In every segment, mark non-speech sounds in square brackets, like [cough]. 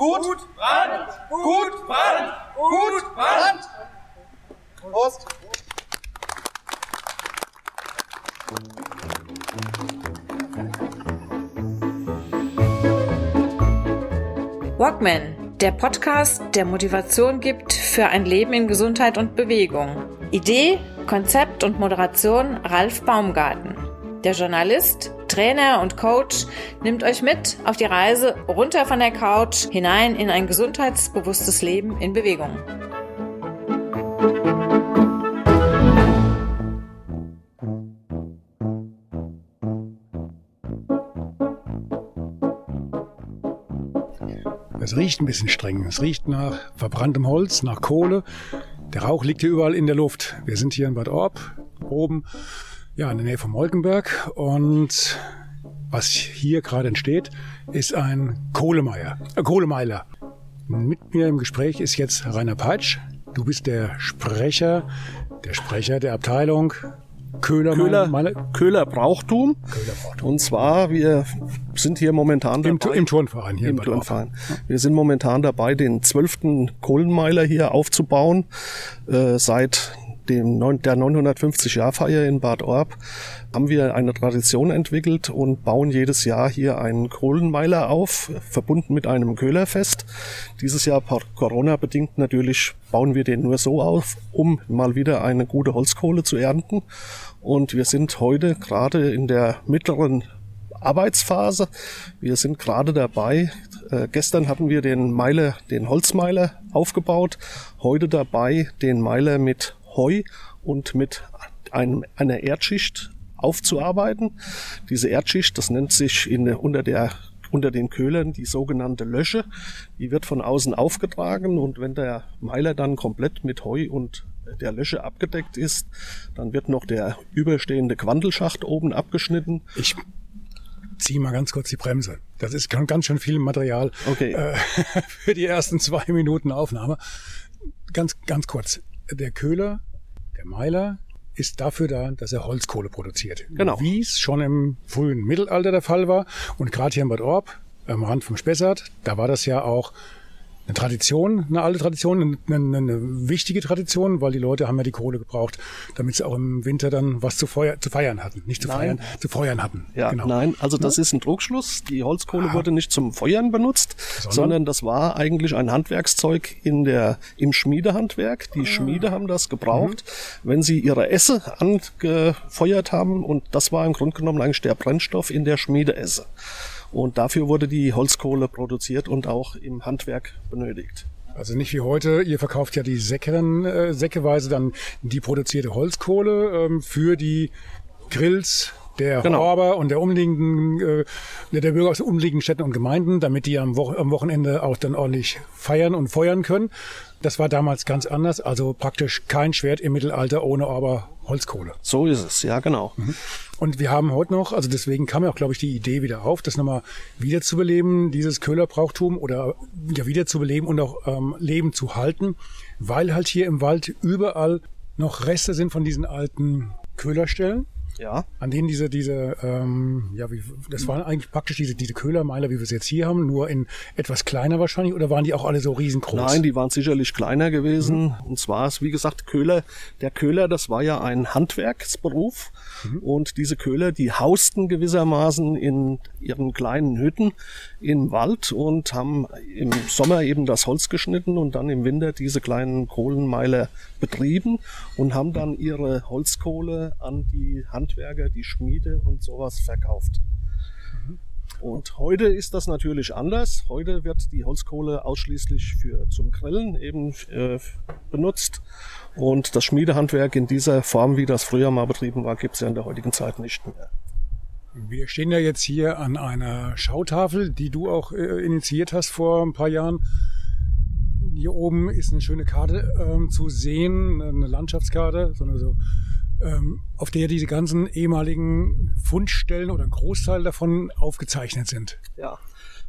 Gut, Brand, gut, Brand, gut, Brand. Prost. Walkman, der Podcast, der Motivation gibt für ein Leben in Gesundheit und Bewegung. Idee, Konzept und Moderation Ralf Baumgarten. Der Journalist, Trainer und Coach nimmt euch mit auf die Reise runter von der Couch hinein in ein gesundheitsbewusstes Leben in Bewegung. Es riecht ein bisschen streng. Es riecht nach verbranntem Holz, nach Kohle. Der Rauch liegt hier überall in der Luft. Wir sind hier in Bad Orb, oben, ja, in der Nähe von Molkenberg. Und was hier gerade entsteht, ist ein Kohlemeier, äh, Kohlemeiler. Mit mir im Gespräch ist jetzt Rainer Peitsch. Du bist der Sprecher, der Sprecher der Abteilung Köhler, Köhler, meine, Köhler Brauchtum. Köhler Brauchtum. Und zwar, wir sind hier momentan Im, dabei. Im Turnverein hier Im. Turnverein. Wir sind momentan dabei, den zwölften Kohlenmeiler hier aufzubauen. Äh, seit dem der 950-Jahr-Feier in Bad Orb haben wir eine Tradition entwickelt und bauen jedes Jahr hier einen Kohlenmeiler auf, verbunden mit einem Köhlerfest. Dieses Jahr Corona-bedingt natürlich bauen wir den nur so auf, um mal wieder eine gute Holzkohle zu ernten. Und wir sind heute gerade in der mittleren Arbeitsphase. Wir sind gerade dabei. Äh, gestern hatten wir den Meiler, den Holzmeiler aufgebaut. Heute dabei den Meiler mit Heu und mit einem, einer Erdschicht aufzuarbeiten. Diese Erdschicht, das nennt sich in, unter der unter den Köhlern die sogenannte Lösche. Die wird von außen aufgetragen und wenn der Meiler dann komplett mit Heu und der Lösche abgedeckt ist, dann wird noch der überstehende Quandelschacht oben abgeschnitten. Ich ziehe mal ganz kurz die Bremse. Das ist ganz ganz schön viel Material Okay. äh, [laughs] für die ersten zwei Minuten Aufnahme. Ganz, ganz kurz. Der Köhler, der Meiler, ist dafür da, dass er Holzkohle produziert. Genau. Wie es schon im frühen Mittelalter der Fall war. Und gerade hier in Bad Orb, am Rand vom Spessart, da war das ja auch eine Tradition, eine alte Tradition, eine, eine, wichtige Tradition, weil die Leute haben ja die Kohle gebraucht, damit sie auch im Winter dann was zu, feuer, zu feiern hatten. Nicht zu Nein. feiern, zu feuern hatten. Ja, genau. nein, also das ist ein Druckschluss. Die Holzkohle wurde nicht zum Feuern benutzt, Sondern? sondern, das war eigentlich ein Handwerkszeug in der, im Schmiedehandwerk. Ah. Die Schmiede haben das gebraucht, Mhm. wenn sie ihre Esse angefeuert haben und das war im Grunde genommen eigentlich der Brennstoff in der Schmiedeesse. Und dafür wurde die Holzkohle produziert und auch im Handwerk benötigt. Also nicht wie heute, ihr verkauft ja die Säckeren, äh, säckeweise dann die produzierte Holzkohle ähm, für die Grills der Genau. Orber und der umliegenden, äh, der der Bürger aus den umliegenden Städten und Gemeinden, damit die am, Wo am Wochenende auch dann ordentlich feiern und feuern können. Das war damals ganz anders, also praktisch kein Schwert im Mittelalter ohne Orber Holzkohle. So ist es, ja genau. Und wir haben heute noch, also deswegen kam ja auch, glaube ich, die Idee wieder auf, das nochmal wiederzubeleben, dieses Köhlerbrauchtum oder ja wiederzubeleben und auch ähm, Leben zu halten, weil halt hier im Wald überall noch Reste sind von diesen alten Köhlerstellen, Ja. an denen diese, diese, ähm, ja, wie, das waren eigentlich praktisch diese, diese Köhlermeiler, wie wir es jetzt hier haben, nur in etwas kleiner wahrscheinlich, oder waren die auch alle so riesengroß? Nein, die waren sicherlich kleiner gewesen. Und zwar ist, wie gesagt, Köhler, der Köhler, das war ja ein Handwerksberuf. Und diese Köhler, die hausten gewissermaßen in ihren kleinen Hütten im Wald und haben im Sommer eben das Holz geschnitten und dann im Winter diese kleinen Kohlenmeiler betrieben und haben dann ihre Holzkohle an die Handwerker, die Schmiede und sowas verkauft. Und heute ist das natürlich anders. Heute wird die Holzkohle ausschließlich für zum Grillen eben äh, benutzt. Und das Schmiedehandwerk in dieser Form, wie das früher mal betrieben war, gibt es ja in der heutigen Zeit nicht mehr. Wir stehen ja jetzt hier an einer Schautafel, die du auch äh, initiiert hast vor ein paar Jahren. Hier oben ist eine schöne Karte ähm, zu sehen, eine Landschaftskarte, so eine, so, auf der diese ganzen ehemaligen Fundstellen oder ein Großteil davon aufgezeichnet sind. Ja.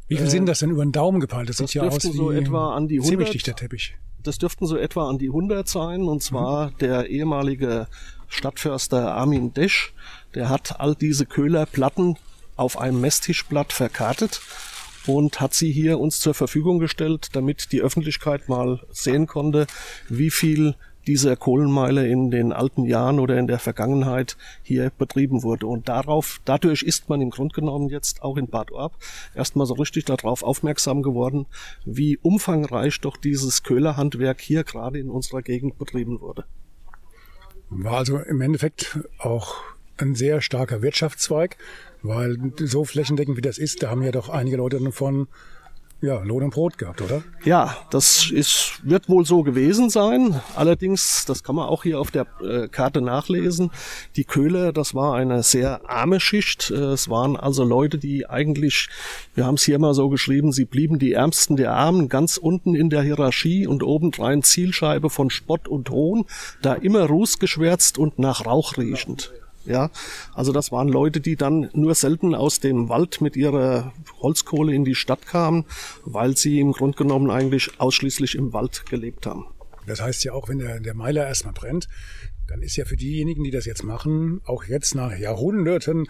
Wie viel Äh, sind das denn über den Daumen gepeilt? Das, das sieht ja aus dürften wie so etwa an die ziemlich 100. dichter Teppich. Das dürften so etwa an die 100 sein. Und zwar der ehemalige Stadtförster Armin Desch, der hat all diese Köhlerplatten auf einem Messtischblatt verkartet und hat sie hier uns zur Verfügung gestellt, damit die Öffentlichkeit mal sehen konnte, wie viel dieser Kohlenmeile in den alten Jahren oder in der Vergangenheit hier betrieben wurde. Und darauf, dadurch ist man im Grunde genommen jetzt auch in Bad Orb erstmal so richtig darauf aufmerksam geworden, wie umfangreich doch dieses Köhlerhandwerk hier gerade in unserer Gegend betrieben wurde. War also im Endeffekt auch ein sehr starker Wirtschaftszweig, weil so flächendeckend wie das ist, da haben ja doch einige Leute davon ja, Lohn und Brot gehabt, oder? Ja, das ist, wird wohl so gewesen sein. Allerdings, das kann man auch hier auf der äh, Karte nachlesen, die Köhler, das war eine sehr arme Schicht. Äh, es waren also Leute, die eigentlich, wir haben es hier mal so geschrieben, sie blieben die Ärmsten der Armen, ganz unten in der Hierarchie und obendrein Zielscheibe von Spott und Hohn, da immer rußgeschwärzt und nach Rauch riechend. Ja, also das waren Leute, die dann nur selten aus dem Wald mit ihrer Holzkohle in die Stadt kamen, weil sie im Grunde genommen eigentlich ausschließlich im Wald gelebt haben. Das heißt ja auch, wenn der, der Meiler erstmal brennt, dann ist ja für diejenigen, die das jetzt machen, auch jetzt nach Jahrhunderten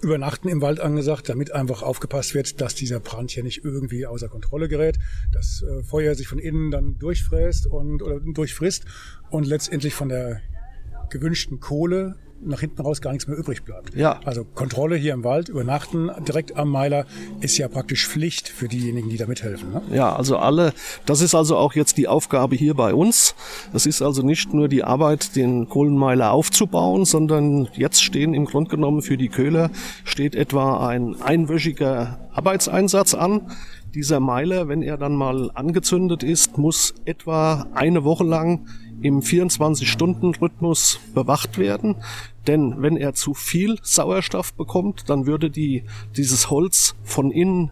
Übernachten im Wald angesagt, damit einfach aufgepasst wird, dass dieser Brand hier nicht irgendwie außer Kontrolle gerät, das äh, Feuer sich von innen dann durchfräst und oder durchfrisst und letztendlich von der gewünschten Kohle nach hinten raus gar nichts mehr übrig bleibt. Ja. Also Kontrolle hier im Wald, übernachten direkt am Meiler ist ja praktisch Pflicht für diejenigen, die da mithelfen. Ne? Ja, also alle, das ist also auch jetzt die Aufgabe hier bei uns. Das ist also nicht nur die Arbeit, den Kohlenmeiler aufzubauen, sondern jetzt stehen im Grunde genommen für die Köhler steht etwa ein einwöchiger Arbeitseinsatz an. Dieser Meiler, wenn er dann mal angezündet ist, muss etwa eine Woche lang im 24-Stunden-Rhythmus bewacht werden. Denn wenn er zu viel Sauerstoff bekommt, dann würde die, dieses Holz von innen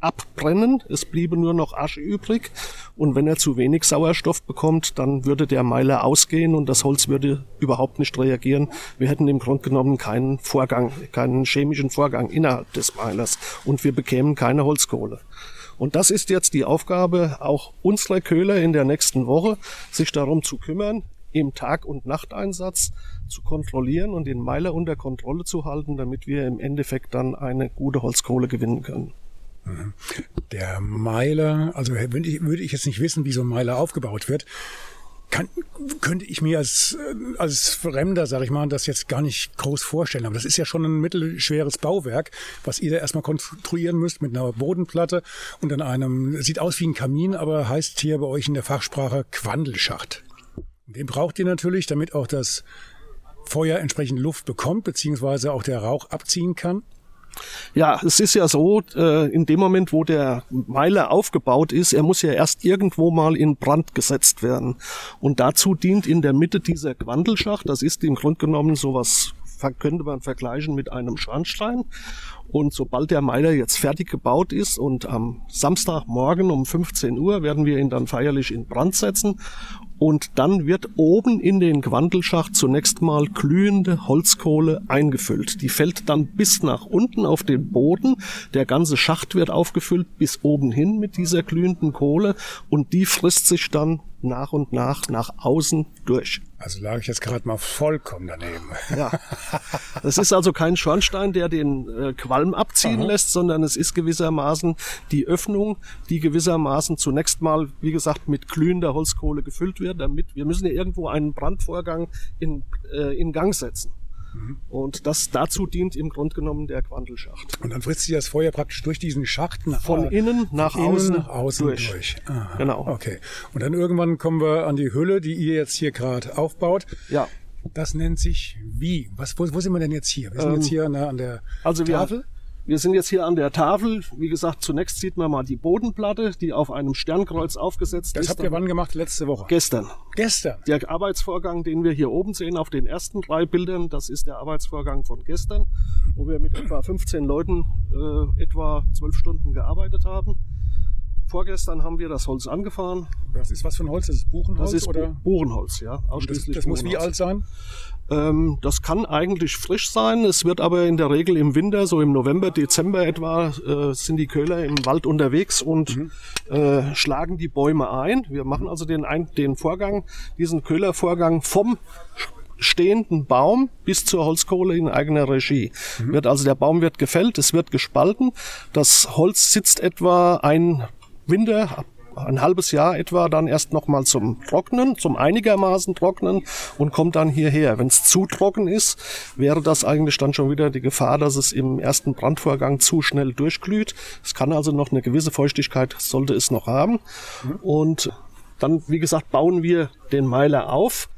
abbrennen. Es bliebe nur noch Asche übrig. Und wenn er zu wenig Sauerstoff bekommt, dann würde der Meiler ausgehen und das Holz würde überhaupt nicht reagieren. Wir hätten im Grunde genommen keinen Vorgang, keinen chemischen Vorgang innerhalb des Meilers und wir bekämen keine Holzkohle. Und das ist jetzt die Aufgabe auch unserer Köhler in der nächsten Woche, sich darum zu kümmern, im Tag- und Nachteinsatz zu kontrollieren und den Meiler unter Kontrolle zu halten, damit wir im Endeffekt dann eine gute Holzkohle gewinnen können. Der Meiler, also würde ich, würde ich jetzt nicht wissen, wie so ein Meiler aufgebaut wird, kann, könnte ich mir als, äh, als Fremder, sag ich mal, das jetzt gar nicht groß vorstellen. Aber das ist ja schon ein mittelschweres Bauwerk, was ihr da erstmal konstruieren müsst mit einer Bodenplatte und dann einem, sieht aus wie ein Kamin, aber heißt hier bei euch in der Fachsprache Quandelschacht. Den braucht ihr natürlich, damit auch das Feuer entsprechend Luft bekommt, beziehungsweise auch der Rauch abziehen kann. Ja, es ist ja so, äh, in dem Moment, wo der Meiler aufgebaut ist, er muss ja erst irgendwo mal in Brand gesetzt werden. Und dazu dient in der Mitte dieser Quandelschacht, das ist im Grunde genommen sowas, könnte man vergleichen mit einem Schornstein. Und sobald der Meiler jetzt fertig gebaut ist und am Samstagmorgen um 15 Uhr werden wir ihn dann feierlich in Brand setzen und dann wird oben in den Quandelschacht zunächst mal glühende Holzkohle eingefüllt. Die fällt dann bis nach unten auf den Boden. Der ganze Schacht wird aufgefüllt bis oben hin mit dieser glühenden Kohle und die frisst sich dann nach und nach nach außen durch. Also lag ich jetzt gerade mal vollkommen daneben. Ja. Es ist also kein Schornstein, der den äh, Qualm abziehen Aha. lässt, sondern es ist gewissermaßen die Öffnung, die gewissermaßen zunächst mal, wie gesagt, mit glühender Holzkohle gefüllt wird, damit wir müssen ja irgendwo einen Brandvorgang in, äh, in Gang setzen. Mhm. Und das dazu dient im Grunde genommen der Quandelschacht. Und dann frisst sich das Feuer praktisch durch diesen Schacht nach von innen nach von außen, innen nach außen durch. durch. Aha, genau. Okay. Und dann irgendwann kommen wir an die Hülle, die ihr jetzt hier gerade aufbaut. Ja. Das nennt sich wie? Was, wo, wo sind wir denn jetzt hier? Wir sind ähm, jetzt hier an der, an der also Tafel. Wir, wir sind jetzt hier an der Tafel. Wie gesagt, zunächst sieht man mal die Bodenplatte, die auf einem Sternkreuz aufgesetzt das ist. Das habt ihr wann gemacht? Letzte Woche? Gestern. Gestern? Der Arbeitsvorgang, den wir hier oben sehen auf den ersten drei Bildern, das ist der Arbeitsvorgang von gestern, wo wir mit etwa 15 Leuten äh, etwa zwölf Stunden gearbeitet haben. Vorgestern haben wir das Holz angefahren. Das ist was für ein Holz? Das ist Buchenholz? Das ist oder? Buchenholz, ja. Ausschließlich das, das muss wie alt sein? Ähm, das kann eigentlich frisch sein. Es wird aber in der Regel im Winter, so im November, Dezember etwa, äh, sind die Köhler im Wald unterwegs und mhm. äh, schlagen die Bäume ein. Wir machen also den, ein, den Vorgang, diesen Köhlervorgang vom stehenden Baum bis zur Holzkohle in eigener Regie. Mhm. Wird also der Baum wird gefällt, es wird gespalten. Das Holz sitzt etwa ein Winter, ein halbes Jahr etwa dann erst nochmal zum Trocknen, zum einigermaßen Trocknen und kommt dann hierher. Wenn es zu trocken ist, wäre das eigentlich dann schon wieder die Gefahr, dass es im ersten Brandvorgang zu schnell durchglüht. Es kann also noch eine gewisse Feuchtigkeit, sollte es noch haben. Und dann, wie gesagt, bauen wir den Meiler auf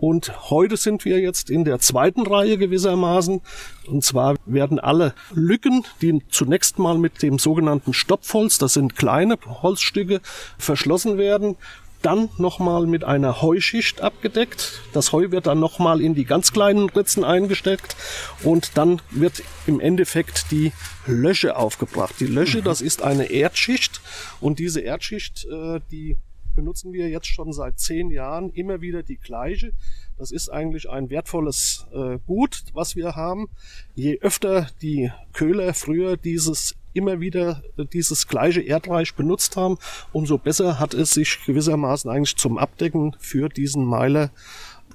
und heute sind wir jetzt in der zweiten Reihe gewissermaßen. Und zwar werden alle Lücken, die zunächst mal mit dem sogenannten Stopfholz, das sind kleine Holzstücke, verschlossen werden, dann nochmal mit einer Heuschicht abgedeckt. Das Heu wird dann nochmal in die ganz kleinen Ritzen eingesteckt und dann wird im Endeffekt die Lösche aufgebracht. Die Lösche, mhm. das ist eine Erdschicht und diese Erdschicht, äh, die benutzen wir jetzt schon seit zehn Jahren immer wieder die gleiche. Das ist eigentlich ein wertvolles äh, Gut, was wir haben. Je öfter die Köhler früher dieses immer wieder äh, dieses gleiche Erdreich benutzt haben, umso besser hat es sich gewissermaßen eigentlich zum Abdecken für diesen Meiler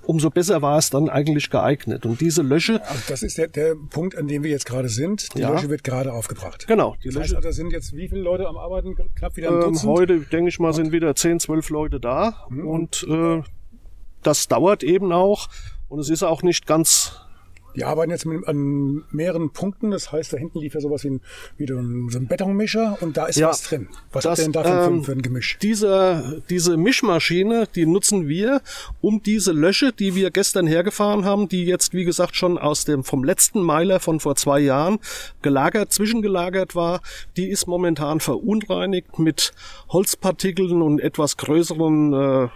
umso besser war es dann eigentlich geeignet. Und diese Lösche. Also das ist der, der Punkt, an dem wir jetzt gerade sind. Die ja. Lösche wird gerade aufgebracht. Genau. Die das Lösche. Heißt, also sind jetzt wie viele Leute am Arbeiten? Knapp wieder ein ähm, Dutzend? Heute, denke ich mal, sind wieder 10, 12 Leute da. Mhm. Und äh, das dauert eben auch. Und es ist auch nicht ganz die arbeiten jetzt mit, an mehreren Punkten. Das heißt, da hinten lief ja sowas wie ein, wie so ein Betonmischer und da ist ja, was drin. Was das, habt ihr denn da ähm, für, ein Gemisch? Diese, diese Mischmaschine, die nutzen wir, um diese Lösche, die wir gestern hergefahren haben, die jetzt, wie gesagt, schon aus dem, vom letzten Meiler von vor zwei Jahren gelagert, zwischengelagert war, die ist momentan verunreinigt mit Holzpartikeln und etwas größeren äh,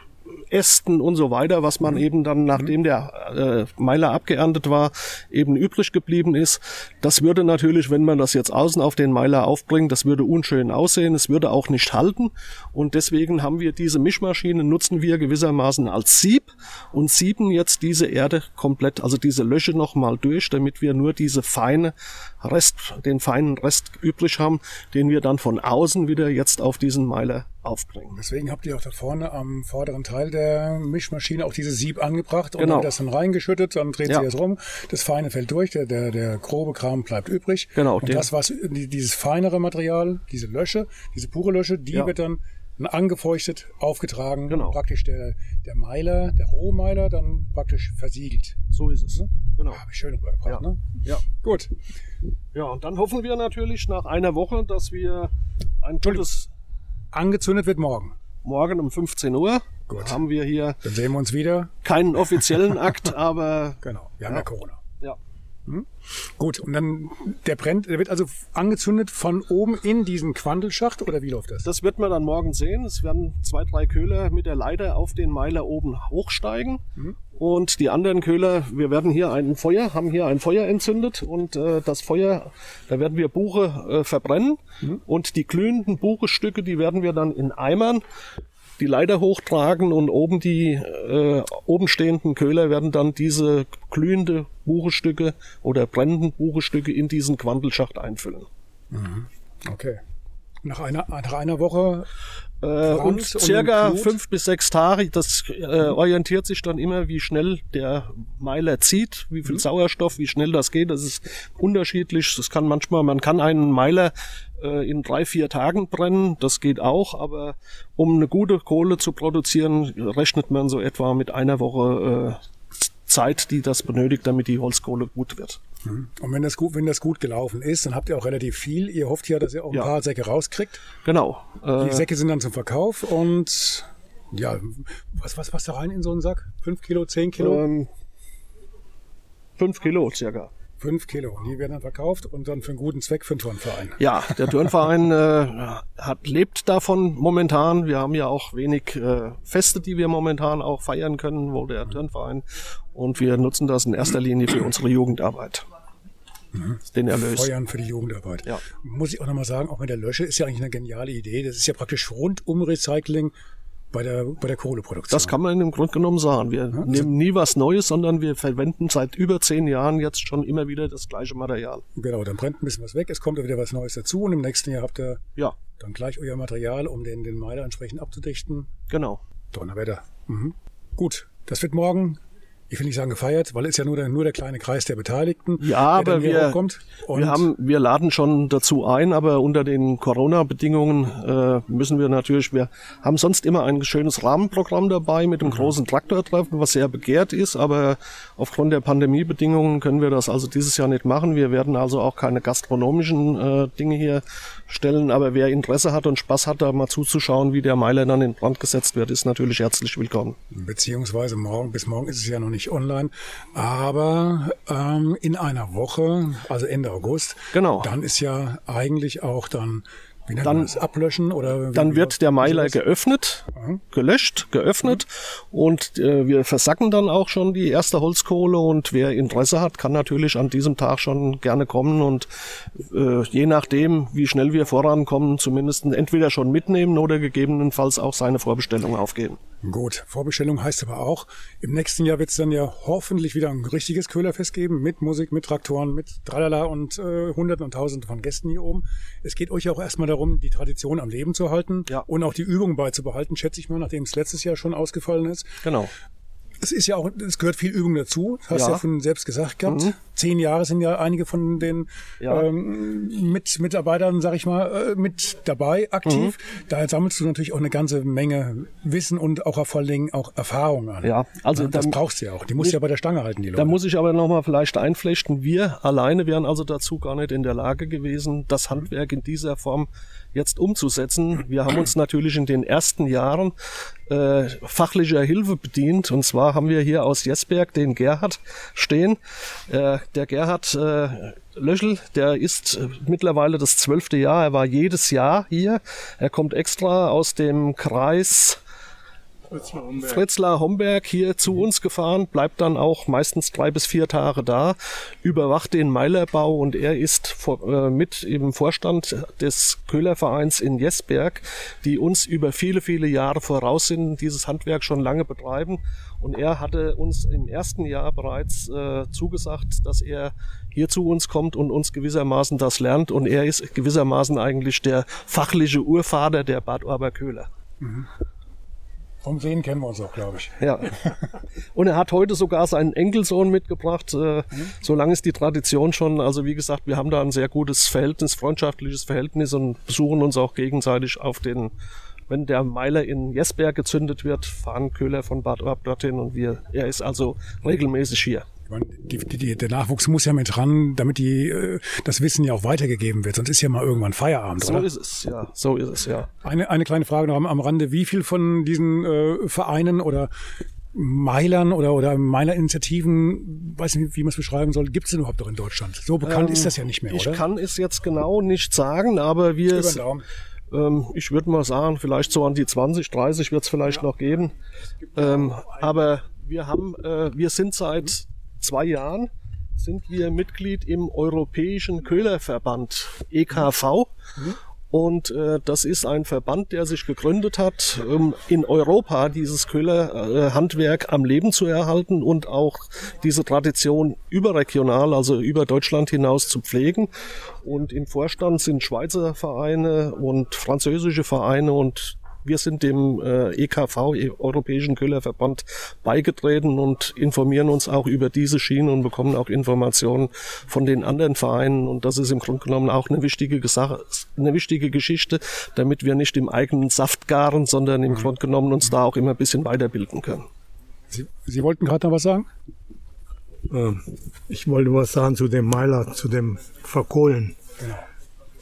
Ästen und so weiter, was man mhm. eben dann, nachdem der äh, Meiler abgeerntet war, eben übrig geblieben ist. Das würde natürlich, wenn man das jetzt außen auf den Meiler aufbringt, das würde unschön aussehen, es würde auch nicht halten. Und deswegen haben wir diese Mischmaschine, nutzen wir gewissermaßen als Sieb und sieben jetzt diese Erde komplett, also diese Lösche nochmal durch, damit wir nur diese feine Rest, den feinen Rest übrig haben, den wir dann von außen wieder jetzt auf diesen Meiler aufbringen. Deswegen habt ihr auch da vorne am vorderen Teil der Mischmaschine auch dieses Sieb angebracht und genau. dann das dann reingeschüttet, dann dreht ja. sie jetzt rum, das Feine fällt durch, der, der, der grobe Kram bleibt übrig. Genau. Und das, was dieses feinere Material, diese Lösche, diese pure Lösche, die ja. wird dann angefeuchtet, aufgetragen, genau. praktisch der, der Meiler, der Rohmeiler dann praktisch versiegelt. So ist es. Ne? Genau. Habe ich schön rübergebracht, ja. ne? Ja. Gut. Ja, und dann hoffen wir natürlich nach einer Woche, dass wir ein tolles Angezündet wird morgen. Morgen um 15 Uhr Gut. haben wir hier. Dann sehen wir uns wieder. Keinen offiziellen Akt, [laughs] aber. Genau, wir haben ja, ja Corona. Ja. Hm? Gut, und dann der brennt, der wird also angezündet von oben in diesen Quandelschacht oder wie läuft das? Das wird man dann morgen sehen. Es werden zwei, drei Köhler mit der Leiter auf den Meiler oben hochsteigen. Mhm. Und die anderen Köhler, wir werden hier ein Feuer, haben hier ein Feuer entzündet und äh, das Feuer, da werden wir Buche äh, verbrennen mhm. und die glühenden Buchestücke, die werden wir dann in Eimern die Leiter hochtragen und oben die äh, oben stehenden Köhler werden dann diese glühende Buchestücke oder brennenden Buchestücke in diesen Quandelschacht einfüllen. Mhm. Okay. Nach einer, nach einer Woche äh, und circa fünf bis sechs Tage, das äh, orientiert sich dann immer, wie schnell der Meiler zieht, wie viel mhm. Sauerstoff, wie schnell das geht. Das ist unterschiedlich. Das kann manchmal, man kann einen Meiler äh, in drei, vier Tagen brennen, das geht auch, aber um eine gute Kohle zu produzieren, rechnet man so etwa mit einer Woche äh, Zeit, die das benötigt, damit die Holzkohle gut wird. Mhm. Und wenn das gut, wenn das gut gelaufen ist, dann habt ihr auch relativ viel. Ihr hofft ja, dass ihr auch ein ja. paar Säcke rauskriegt. Genau. Die äh, Säcke sind dann zum Verkauf und ja, was, was passt da rein in so einen Sack? Fünf Kilo, zehn Kilo? Ähm, fünf Kilo circa. Fünf Kilo. Die werden dann verkauft und dann für einen guten Zweck für den Turnverein. Ja, der Turnverein äh, hat, lebt davon momentan. Wir haben ja auch wenig äh, Feste, die wir momentan auch feiern können, wo der Turnverein. Und wir nutzen das in erster Linie für unsere Jugendarbeit. Mhm. Den Erlös. Feuern für die Jugendarbeit. Ja. Muss ich auch nochmal sagen, auch mit der Lösche ist ja eigentlich eine geniale Idee. Das ist ja praktisch rundum Recycling bei der, bei der Kohleproduktion. Das kann man im Grunde genommen sagen. Wir ja, nehmen nie was Neues, sondern wir verwenden seit über zehn Jahren jetzt schon immer wieder das gleiche Material. Genau, dann brennt ein bisschen was weg, es kommt wieder was Neues dazu und im nächsten Jahr habt ihr ja. dann gleich euer Material, um den, den Meiler entsprechend abzudichten. Genau. Donnerwetter. Mhm. Gut, das wird morgen ich will nicht sagen gefeiert, weil es ja nur der, nur der kleine Kreis der Beteiligten. Ja, aber wir, wir haben, wir laden schon dazu ein, aber unter den Corona-Bedingungen äh, müssen wir natürlich, wir haben sonst immer ein schönes Rahmenprogramm dabei mit dem mhm. großen Traktortreffen, was sehr begehrt ist, aber aufgrund der Pandemiebedingungen können wir das also dieses Jahr nicht machen. Wir werden also auch keine gastronomischen äh, Dinge hier stellen, aber wer Interesse hat und Spaß hat, da mal zuzuschauen, wie der Meiler dann in Brand gesetzt wird, ist natürlich herzlich willkommen. Beziehungsweise morgen, bis morgen ist es ja noch nicht nicht online, aber ähm, in einer Woche, also Ende August, genau. dann ist ja eigentlich auch dann dann ablöschen oder dann wird der Meiler geöffnet, gelöscht, geöffnet mhm. und äh, wir versacken dann auch schon die erste Holzkohle und wer Interesse hat, kann natürlich an diesem Tag schon gerne kommen und äh, je nachdem, wie schnell wir vorankommen, zumindest entweder schon mitnehmen oder gegebenenfalls auch seine Vorbestellung aufgeben. Gut, Vorbestellung heißt aber auch, im nächsten Jahr wird es dann ja hoffentlich wieder ein richtiges Köhlerfest geben, mit Musik, mit Traktoren, mit Tralala und äh, Hunderten und Tausenden von Gästen hier oben. Es geht euch auch erstmal darum, die Tradition am Leben zu halten ja. und auch die Übung beizubehalten, schätze ich mal, nachdem es letztes Jahr schon ausgefallen ist. Genau. Es ist ja auch, es gehört viel Übung dazu. Hast ja, ja von selbst gesagt gehabt. Mhm. Zehn Jahre sind ja einige von den ja. ähm, mit Mitarbeitern, sag ich mal, äh, mit dabei aktiv. Mhm. Daher sammelst du natürlich auch eine ganze Menge Wissen und auch vor allen Dingen auch Erfahrung an. Ja, also ja, das dann, brauchst du ja auch. Die musst du ja bei der Stange halten, die Leute. Da muss ich aber nochmal vielleicht einflechten. Wir alleine wären also dazu gar nicht in der Lage gewesen, das Handwerk in dieser Form jetzt umzusetzen. Wir haben uns natürlich in den ersten Jahren äh, fachlicher Hilfe bedient. Und zwar haben wir hier aus Jesberg den Gerhard stehen. Äh, der Gerhard äh, Löschel, der ist äh, mittlerweile das zwölfte Jahr. Er war jedes Jahr hier. Er kommt extra aus dem Kreis. Fritzler Homberg hier zu mhm. uns gefahren, bleibt dann auch meistens drei bis vier Tage da, überwacht den Meilerbau und er ist vor, äh, mit im Vorstand des Köhlervereins in Jesberg, die uns über viele, viele Jahre voraus sind, dieses Handwerk schon lange betreiben. Und er hatte uns im ersten Jahr bereits äh, zugesagt, dass er hier zu uns kommt und uns gewissermaßen das lernt. Und er ist gewissermaßen eigentlich der fachliche Urvater der Bad Orber Köhler. Mhm. Vom Sehen kennen wir uns auch, glaube ich. Ja. Und er hat heute sogar seinen Enkelsohn mitgebracht. Äh, mhm. So lange ist die Tradition schon. Also wie gesagt, wir haben da ein sehr gutes Verhältnis, freundschaftliches Verhältnis und besuchen uns auch gegenseitig auf den, wenn der Meiler in Jesberg gezündet wird, fahren Köhler von Bad Orb dorthin und wir, er ist also regelmäßig hier. Meine, die, die, der Nachwuchs muss ja mit ran, damit die, äh, das Wissen ja auch weitergegeben wird. Sonst ist ja mal irgendwann Feierabend, so oder? So ist es, ja. So ist es, ja. Eine, eine kleine Frage noch am, am Rande. Wie viel von diesen äh, Vereinen oder Meilern oder, oder Meiler-Initiativen, weiß nicht, wie man es beschreiben soll, gibt es denn überhaupt noch in Deutschland? So bekannt ähm, ist das ja nicht mehr, ich oder? Ich kann es jetzt genau nicht sagen, aber wir... Ähm, ich würde mal sagen, vielleicht so an die 20, 30 wird es vielleicht ja. noch geben. Ähm, aber wir haben, äh, wir sind seit zwei Jahren sind wir Mitglied im Europäischen Köhlerverband EKV. Mhm. Und äh, das ist ein Verband, der sich gegründet hat, um in Europa dieses Köhlerhandwerk am Leben zu erhalten und auch diese Tradition überregional, also über Deutschland hinaus zu pflegen. Und im Vorstand sind Schweizer Vereine und französische Vereine und wir sind dem äh, EKV, Europäischen Köhlerverband, beigetreten und informieren uns auch über diese Schiene und bekommen auch Informationen von den anderen Vereinen. Und das ist im Grunde genommen auch eine wichtige Sache, eine wichtige Geschichte, damit wir nicht im eigenen Saft garen, sondern im Grunde genommen uns da auch immer ein bisschen weiterbilden können. Sie, Sie wollten gerade noch was sagen? Ähm, ich wollte was sagen zu dem Meiler, zu dem Verkohlen. Genau.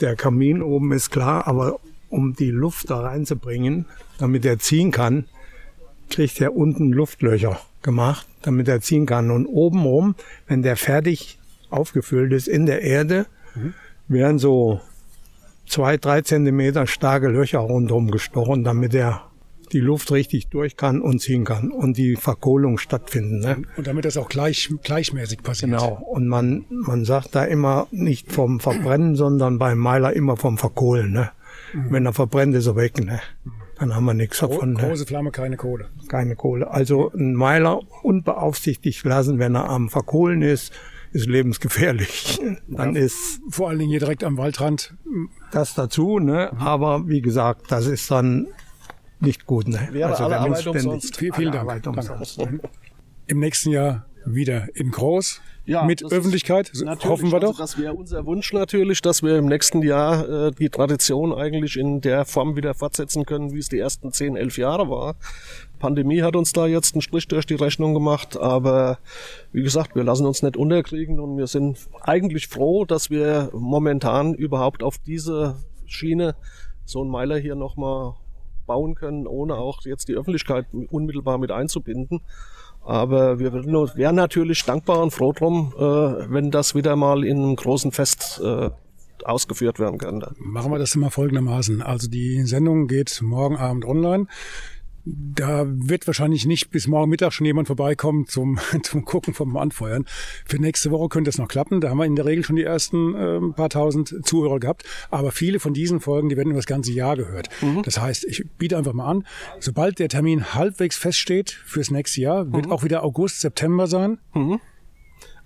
Der Kamin oben ist klar, aber um die Luft da reinzubringen, damit er ziehen kann, kriegt er unten Luftlöcher gemacht, damit er ziehen kann. Und obenrum, wenn der fertig aufgefüllt ist in der Erde, mhm. werden so zwei, drei Zentimeter starke Löcher rundherum gestochen, damit er die Luft richtig durch kann und ziehen kann und die Verkohlung stattfinden. Ne? Und damit das auch gleich, gleichmäßig passiert. Genau. Und man, man sagt da immer nicht vom Verbrennen, sondern beim Meiler immer vom Verkohlen. Ne? Mhm. Wenn er verbrennt, ist er weg. Ne? Dann haben wir nichts davon. Ne? Große Flamme, keine Kohle. Keine Kohle. Also ein Meiler unbeaufsichtigt lassen, wenn er am Verkohlen ist, ist lebensgefährlich. Dann ja, ist vor allen Dingen hier direkt am Waldrand das dazu. Ne? Mhm. Aber wie gesagt, das ist dann nicht gut. Ne? Wäre also alle Arbeit umsonst. Vielen, vielen Dank. Dank. im nächsten Jahr wieder in groß. Ja, mit Öffentlichkeit, hoffen wir also doch. Das wäre unser Wunsch natürlich, dass wir im nächsten Jahr äh, die Tradition eigentlich in der Form wieder fortsetzen können, wie es die ersten 10, 11 Jahre war. Pandemie hat uns da jetzt einen Strich durch die Rechnung gemacht, aber wie gesagt, wir lassen uns nicht unterkriegen und wir sind eigentlich froh, dass wir momentan überhaupt auf diese Schiene so einen Meiler hier nochmal bauen können, ohne auch jetzt die Öffentlichkeit unmittelbar mit einzubinden. Aber wir wären natürlich dankbar und froh drum, äh, wenn das wieder mal in einem großen Fest äh, ausgeführt werden könnte. Machen wir das immer folgendermaßen. Also die Sendung geht morgen Abend online. Da wird wahrscheinlich nicht bis morgen Mittag schon jemand vorbeikommen zum, [laughs] zum Gucken vom Anfeuern. Für nächste Woche könnte es noch klappen. Da haben wir in der Regel schon die ersten äh, paar tausend Zuhörer gehabt. Aber viele von diesen Folgen, die werden über das ganze Jahr gehört. Das heißt, ich biete einfach mal an, sobald der Termin halbwegs feststeht fürs nächste Jahr, wird auch wieder August, September sein.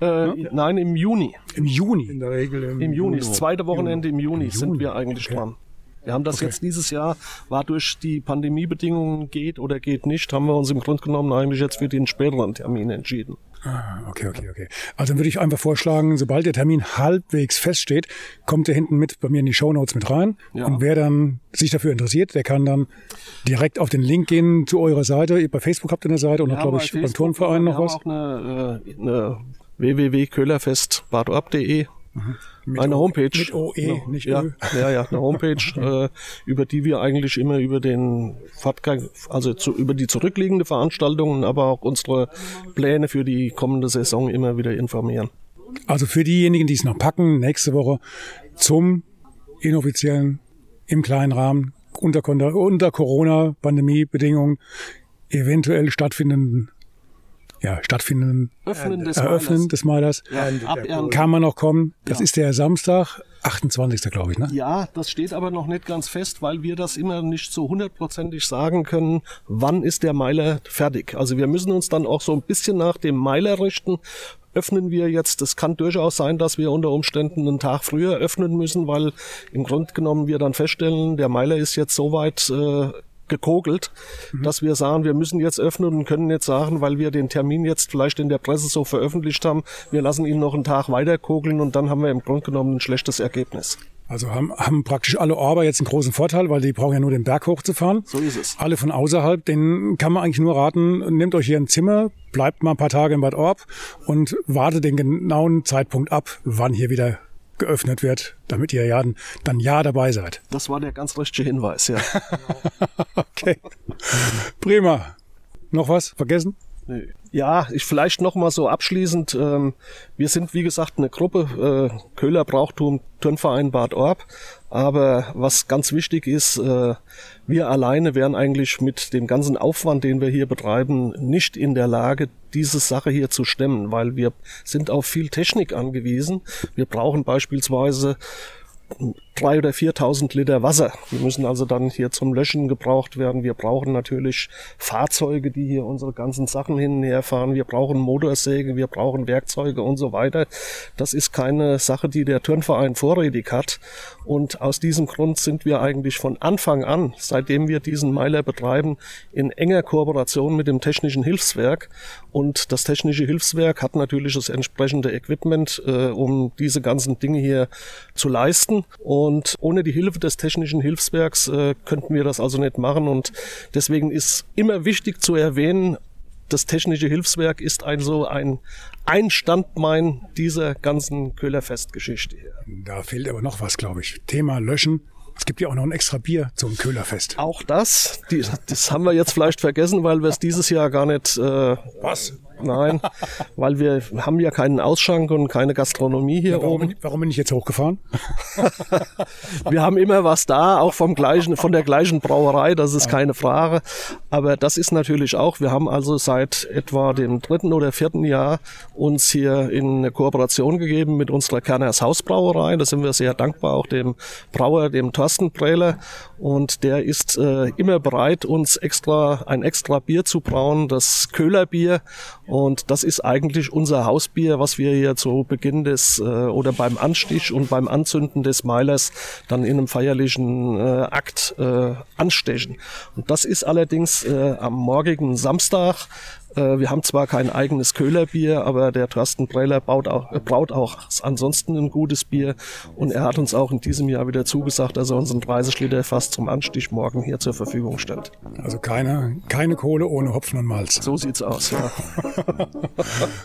Äh, Nein, im Juni. Im Juni. In der Regel im, Im Juni, das zweite Wochenende im Juni, sind Juni, wir eigentlich okay. dran. Wir haben das jetzt dieses Jahr, war durch die Pandemiebedingungen geht oder geht nicht, haben wir uns im Grunde genommen eigentlich jetzt für den späteren Termin entschieden. Ah, okay, okay, okay. Also dann würde ich einfach vorschlagen, sobald der Termin halbwegs feststeht, kommt er hinten mit bei mir in die Shownotes mit rein. Ja. Und wer dann sich dafür interessiert, der kann dann direkt auf den Link gehen zu eurer Seite. Ihr bei Facebook habt ihr eine Seite und auch, glaube ich, bei beim Facebook- Turnverein noch wir was. auch eine, äh, eine www.köhlerfestbadorb.de eine Homepage. mit OE, nicht ja, Ö. Ja, ja, eine Hompage, [laughs] äh, über die wir eigentlich immer über den Fortgang, also zu, über die zurückliegende Veranstaltungen, aber auch unsere Pläne für die kommende Saison immer wieder informieren. Also für diejenigen, die es noch packen, nächste Woche zum inoffiziellen, im kleinen Rahmen, unter, unter Corona-Pandemie-Bedingungen eventuell stattfindenden, ja, stattfindenden Öffnen des Eröffnen Malers. des Malers. Ja. Kann man noch kommen. Das Ja. ist der Samstag, 28. glaube ich, ne? Ja, das steht aber noch nicht ganz fest, weil wir das immer nicht so hundertprozentig sagen können, wann ist der Meiler fertig. Also wir müssen uns dann auch so ein bisschen nach dem Meiler richten. Öffnen wir jetzt, es kann durchaus sein, dass wir unter Umständen einen Tag früher öffnen müssen, weil im Grunde genommen wir dann feststellen, der Meiler ist jetzt soweit äh, gekogelt, dass wir sagen, wir müssen jetzt öffnen und können jetzt sagen, weil wir den Termin jetzt vielleicht in der Presse so veröffentlicht haben, wir lassen ihn noch einen Tag weiter kogeln und dann haben wir im Grunde genommen ein schlechtes Ergebnis. Also haben, haben praktisch alle Orber jetzt einen großen Vorteil, weil die brauchen ja nur den Berg hochzufahren. So ist es. Alle von außerhalb, denen kann man eigentlich nur raten, nehmt euch hier ein Zimmer, bleibt mal ein paar Tage in Bad Orb und wartet den genauen Zeitpunkt ab, wann hier wieder geöffnet wird, damit ihr ja dann ja dabei seid. Das war der ganz richtige Hinweis, ja. [laughs] Okay. Prima. Noch was vergessen? Ja, ich vielleicht noch mal so abschließend. Ähm, wir sind wie gesagt eine Gruppe äh, Köhler Brauchtum Turnverein Bad Orb. Aber was ganz wichtig ist, äh, wir alleine wären eigentlich mit dem ganzen Aufwand, den wir hier betreiben, nicht in der Lage, diese Sache hier zu stemmen, weil wir sind auf viel Technik angewiesen. Wir brauchen beispielsweise drei oder 4.000 Liter Wasser. Die müssen also dann hier zum Löschen gebraucht werden. Wir brauchen natürlich Fahrzeuge, die hier unsere ganzen Sachen hin und her fahren. Wir brauchen Motorsäge, wir brauchen Werkzeuge und so weiter. Das ist keine Sache, die der Turnverein vorrätig hat. Und aus diesem Grund sind wir eigentlich von Anfang an, seitdem wir diesen Meiler betreiben, in enger Kooperation mit dem Technischen Hilfswerk. Und das Technische Hilfswerk hat natürlich das entsprechende Equipment, äh, um diese ganzen Dinge hier zu leisten. Und ohne die Hilfe des Technischen Hilfswerks äh, könnten wir das also nicht machen. Und deswegen ist immer wichtig zu erwähnen, das Technische Hilfswerk ist also ein, ein Standbein dieser ganzen Köhlerfestgeschichte hier. Da fehlt aber noch was, glaube ich. Thema Löschen. Es gibt ja auch noch ein extra Bier zum Köhlerfest. Auch das, die, das haben wir jetzt vielleicht vergessen, weil wir es dieses Jahr gar nicht. Äh, Was? Nein, weil wir haben ja keinen Ausschank und keine Gastronomie hier Warum, oben. bin- warum bin ich jetzt hochgefahren? [laughs] Wir haben immer was da, auch vom gleichen, von der gleichen Brauerei, das ist keine Frage. Aber das ist natürlich auch, wir haben also seit etwa dem dritten oder vierten Jahr uns hier in eine Kooperation gegeben mit unserer Kerners Hausbrauerei. Da sind wir sehr dankbar, auch dem Brauer, dem Thorsten Prehler. Und der ist äh, immer bereit, uns extra, ein extra Bier zu brauen, das Köhlerbier. Und das ist eigentlich unser Hausbier, was wir hier zu Beginn des äh, oder beim Anstich und beim Anzünden des Meilers dann in einem feierlichen äh, Akt äh, anstechen. Und das ist allerdings äh, am morgigen Samstag Äh, wir haben zwar kein eigenes Köhlerbier, aber der Thorsten Breiler baut auch, äh, braut auch ansonsten ein gutes Bier und er hat uns auch in diesem Jahr wieder zugesagt, dass er unseren 30 Liter fast zum Anstich morgen hier zur Verfügung stellt. Also keine, keine Kohle ohne Hopfen und Malz. So sieht's aus, ja. [laughs]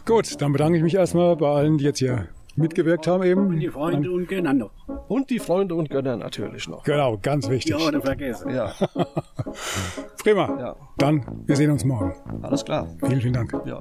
Gut, dann bedanke ich mich erstmal bei allen, die jetzt hier mitgewirkt haben eben. Und die Freunde und Gönner noch. Und die Freunde und Gönner natürlich noch. Genau, ganz wichtig. Ja, oder vergessen. Ja, [laughs] Prima. Ja. Dann, wir sehen uns morgen. alles klar. Vielen, vielen Dank. Ja.